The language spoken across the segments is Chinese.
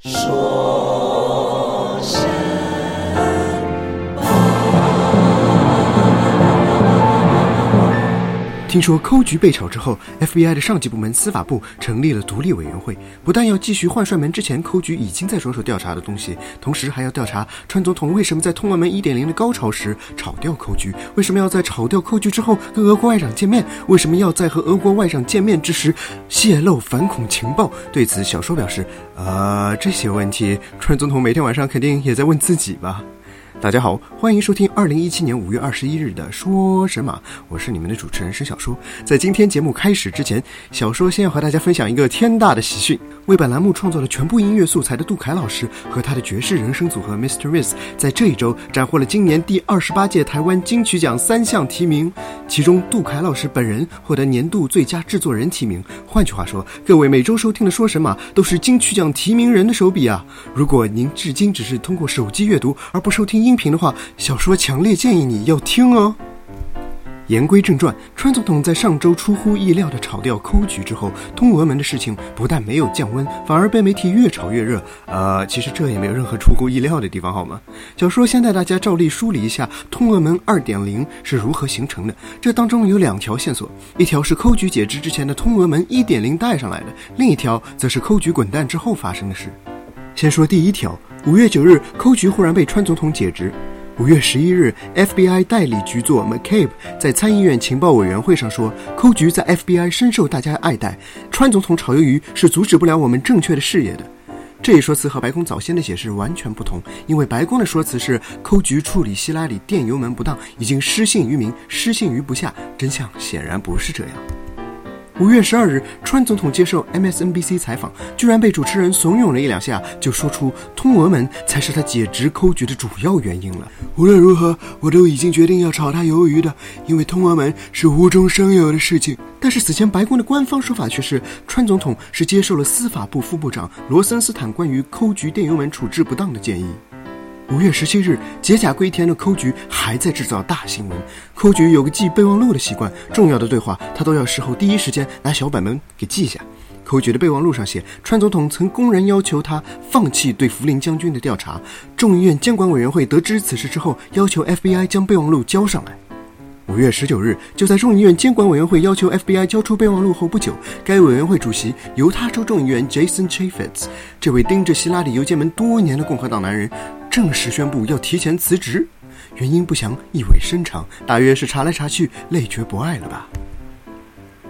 说听说抠局被炒之后，FBI 的上级部门司法部成立了独立委员会，不但要继续换帅门之前抠局已经在着手调查的东西，同时还要调查川总统为什么在通俄门1.0的高潮时炒掉抠局，为什么要在炒掉抠局之后跟俄国外长见面，为什么要在和俄国外长见面之时泄露反恐情报。对此，小说表示，呃，这些问题，川总统每天晚上肯定也在问自己吧。大家好，欢迎收听二零一七年五月二十一日的说神马，我是你们的主持人申小说。在今天节目开始之前，小说先要和大家分享一个天大的喜讯：为本栏目创作了全部音乐素材的杜凯老师和他的爵士人声组合 Mr. Miss，在这一周斩获了今年第二十八届台湾金曲奖三项提名，其中杜凯老师本人获得年度最佳制作人提名。换句话说，各位每周收听的说神马都是金曲奖提名人的手笔啊！如果您至今只是通过手机阅读而不收听音频的话，小说强烈建议你要听哦。言归正传，川总统在上周出乎意料的炒掉抠局之后，通俄门的事情不但没有降温，反而被媒体越炒越热。呃，其实这也没有任何出乎意料的地方，好吗？小说先带大家照例梳理一下通俄门2.0是如何形成的。这当中有两条线索，一条是抠局解职之前的通俄门1.0带上来的，另一条则是抠局滚蛋之后发生的事。先说第一条，五月九日，抠局忽然被川总统解职。五月十一日，FBI 代理局座 McCabe 在参议院情报委员会上说，抠局在 FBI 深受大家爱戴，川总统炒鱿鱼是阻止不了我们正确的事业的。这一说辞和白宫早先的解释完全不同，因为白宫的说辞是抠局处理希拉里电油门不当，已经失信于民，失信于不下。真相显然不是这样。五月十二日，川总统接受 MSNBC 采访，居然被主持人怂恿了一两下，就说出通俄门才是他解职抠局的主要原因了。无论如何，我都已经决定要炒他鱿鱼的，因为通俄门是无中生有的事情。但是此前白宫的官方说法却是，川总统是接受了司法部副部长罗森斯坦关于抠局电邮门处置不当的建议。五月十七日，解甲归田的抠局还在制造大新闻。抠局有个记备忘录的习惯，重要的对话他都要事后第一时间拿小本本给记下。抠局的备忘录上写，川总统曾公然要求他放弃对福林将军的调查。众议院监管委员会得知此事之后，要求 FBI 将备忘录交上来。五月十九日，就在众议院监管委员会要求 FBI 交出备忘录后不久，该委员会主席犹他州众议员 Jason Chaffetz，这位盯着希拉里邮件门多年的共和党男人，正式宣布要提前辞职。原因不详，意味深长，大约是查来查去累觉不爱了吧。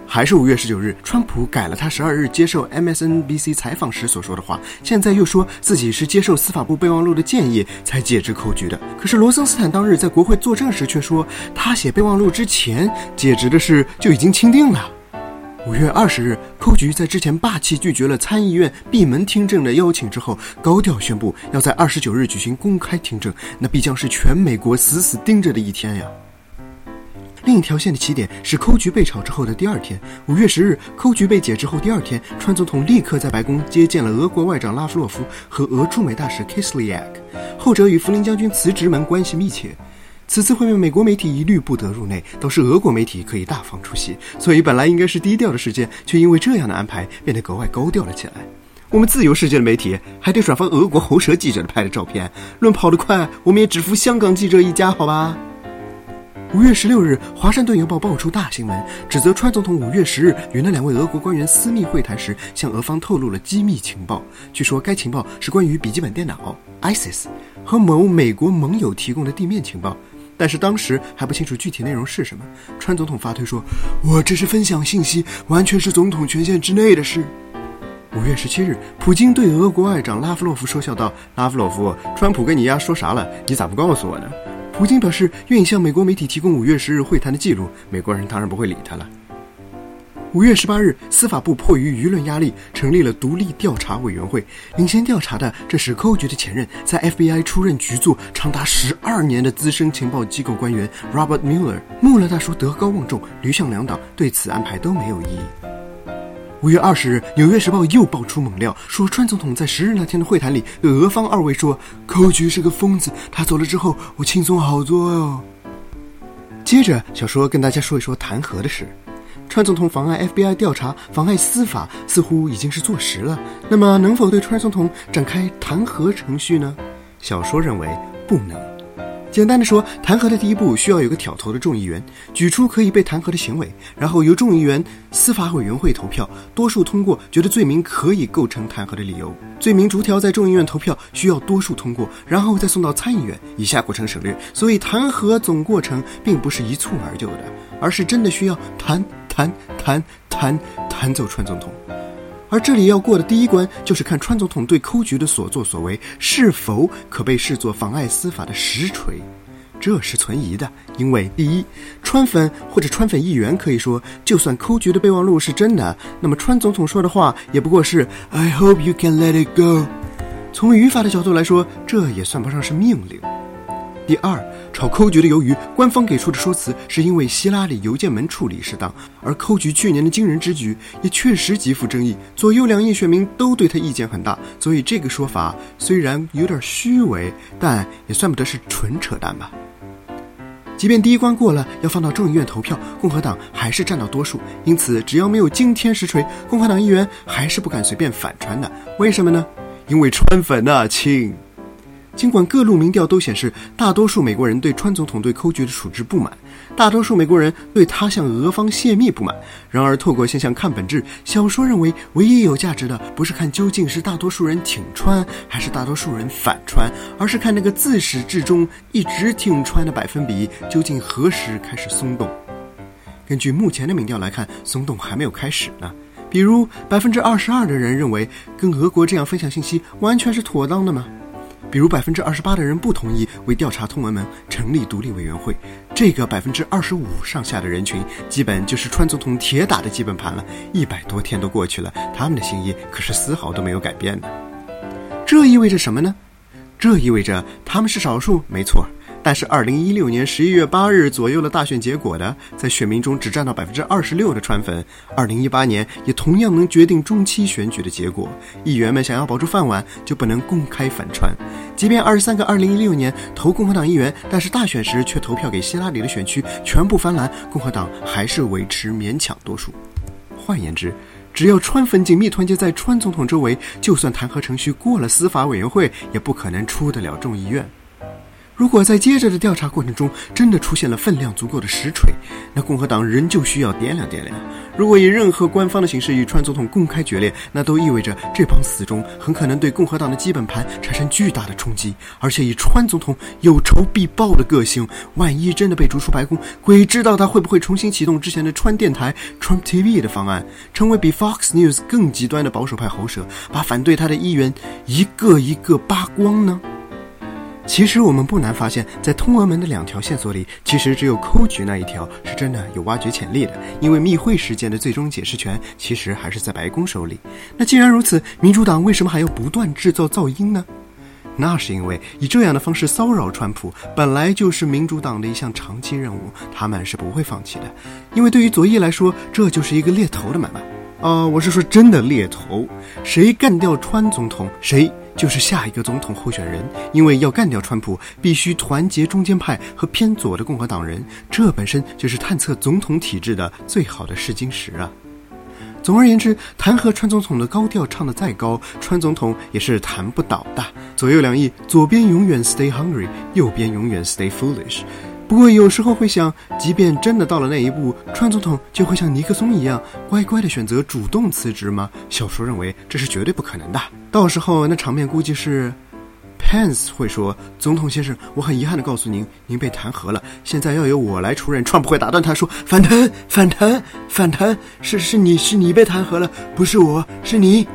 还是五月十九日，川普改了他十二日接受 MSNBC 采访时所说的话，现在又说自己是接受司法部备忘录的建议才解职扣局的。可是罗森斯坦当日在国会作证时却说，他写备忘录之前解职的事就已经清定了。五月二十日，抠局在之前霸气拒绝了参议院闭门听证的邀请之后，高调宣布要在二十九日举行公开听证，那必将是全美国死死盯着的一天呀。另一条线的起点是抠局被炒之后的第二天，五月十日，抠局被解职后第二天，川总统立刻在白宫接见了俄国外长拉夫洛夫和俄驻美大使 Kislyak，后者与福林将军辞职门关系密切。此次会面，美国媒体一律不得入内，倒是俄国媒体可以大方出席，所以本来应该是低调的事件，却因为这样的安排变得格外高调了起来。我们自由世界的媒体还得转发俄国喉舌记者的拍的照片，论跑得快，我们也只服香港记者一家，好吧？五月十六日，《华盛顿邮报》爆出大新闻，指责川总统五月十日与那两位俄国官员私密会谈时，向俄方透露了机密情报。据说该情报是关于笔记本电脑 ISIS 和某美国盟友提供的地面情报，但是当时还不清楚具体内容是什么。川总统发推说：“我这是分享信息，完全是总统权限之内的事。”五月十七日，普京对俄国外长拉夫洛夫说笑道：“拉夫洛夫，川普跟你丫说啥了？你咋不告诉我呢？”普京表示愿意向美国媒体提供五月十日会谈的记录，美国人当然不会理他了。五月十八日，司法部迫于舆论压力，成立了独立调查委员会，领先调查的正是抠局的前任，在 FBI 出任局座长达十二年的资深情报机构官员 Robert Mueller。穆勒大叔德高望重，驴象两党对此安排都没有异议。五月二十日，《纽约时报》又爆出猛料，说川总统在十日那天的会谈里，对俄方二位说：“寇局是个疯子，他走了之后，我轻松好多哟。”接着，小说跟大家说一说弹劾的事。川总统妨碍 FBI 调查、妨碍司法，似乎已经是坐实了。那么，能否对川总统展开弹劾程序呢？小说认为不能。简单的说，弹劾的第一步需要有个挑头的众议员举出可以被弹劾的行为，然后由众议员司法委员会投票，多数通过，觉得罪名可以构成弹劾的理由。罪名逐条在众议院投票，需要多数通过，然后再送到参议院。以下过程省略。所以弹劾总过程并不是一蹴而就的，而是真的需要弹弹弹弹弹走川总统。而这里要过的第一关，就是看川总统对抠局的所作所为是否可被视作妨碍司法的实锤，这是存疑的。因为第一，川粉或者川粉议员可以说，就算抠局的备忘录是真的，那么川总统说的话也不过是 "I hope you can let it go"。从语法的角度来说，这也算不上是命令。第二，炒抠局的鱿鱼官方给出的说辞是因为希拉里邮件门处理适当，而抠局去年的惊人之举也确实极富争议，左右两翼选民都对他意见很大，所以这个说法虽然有点虚伪，但也算不得是纯扯淡吧。即便第一关过了，要放到众议院投票，共和党还是占到多数，因此只要没有惊天实锤，共和党议员还是不敢随便反川的。为什么呢？因为川粉呐，亲。尽管各路民调都显示，大多数美国人对川总统对抠局的处置不满，大多数美国人对他向俄方泄密不满。然而，透过现象看本质，小说认为唯一有价值的不是看究竟是大多数人挺川还是大多数人反川，而是看那个自始至终一直挺川的百分比究竟何时开始松动。根据目前的民调来看，松动还没有开始呢。比如，百分之二十二的人认为跟俄国这样分享信息完全是妥当的吗？比如百分之二十八的人不同意为调查通文门成立独立委员会，这个百分之二十五上下的人群，基本就是川总统铁打的基本盘了。一百多天都过去了，他们的心意可是丝毫都没有改变的。这意味着什么呢？这意味着他们是少数，没错。但是，二零一六年十一月八日左右的大选结果的，在选民中只占到百分之二十六的川粉，二零一八年也同样能决定中期选举的结果。议员们想要保住饭碗，就不能公开反川。即便二十三个二零一六年投共和党议员，但是大选时却投票给希拉里的选区全部翻蓝，共和党还是维持勉强多数。换言之，只要川粉紧密团结在川总统周围，就算弹劾程序过了司法委员会，也不可能出得了众议院。如果在接着的调查过程中真的出现了分量足够的实锤，那共和党仍旧需要掂量掂量。如果以任何官方的形式与川总统公开决裂，那都意味着这帮死忠很可能对共和党的基本盘产生巨大的冲击。而且以川总统有仇必报的个性，万一真的被逐出白宫，鬼知道他会不会重新启动之前的川电台 （Trump TV） 的方案，成为比 Fox News 更极端的保守派喉舌，把反对他的议员一个一个扒光呢？其实我们不难发现，在通俄门的两条线索里，其实只有抠局那一条是真的有挖掘潜力的。因为密会事件的最终解释权其实还是在白宫手里。那既然如此，民主党为什么还要不断制造噪音呢？那是因为以这样的方式骚扰川普，本来就是民主党的一项长期任务，他们是不会放弃的。因为对于左翼来说，这就是一个猎头的买卖。啊，我是说真的猎头，谁干掉川总统，谁。就是下一个总统候选人，因为要干掉川普，必须团结中间派和偏左的共和党人，这本身就是探测总统体制的最好的试金石啊。总而言之，弹劾川总统的高调唱得再高，川总统也是弹不倒的。左右两翼，左边永远 stay hungry，右边永远 stay foolish。不过有时候会想，即便真的到了那一步，川总统就会像尼克松一样乖乖的选择主动辞职吗？小说认为这是绝对不可能的。到时候那场面估计是，Pence 会说：“总统先生，我很遗憾的告诉您，您被弹劾了。现在要由我来出任。”川普会打断他说：“反弹，反弹，反弹，是是你是你被弹劾了，不是我，是你。”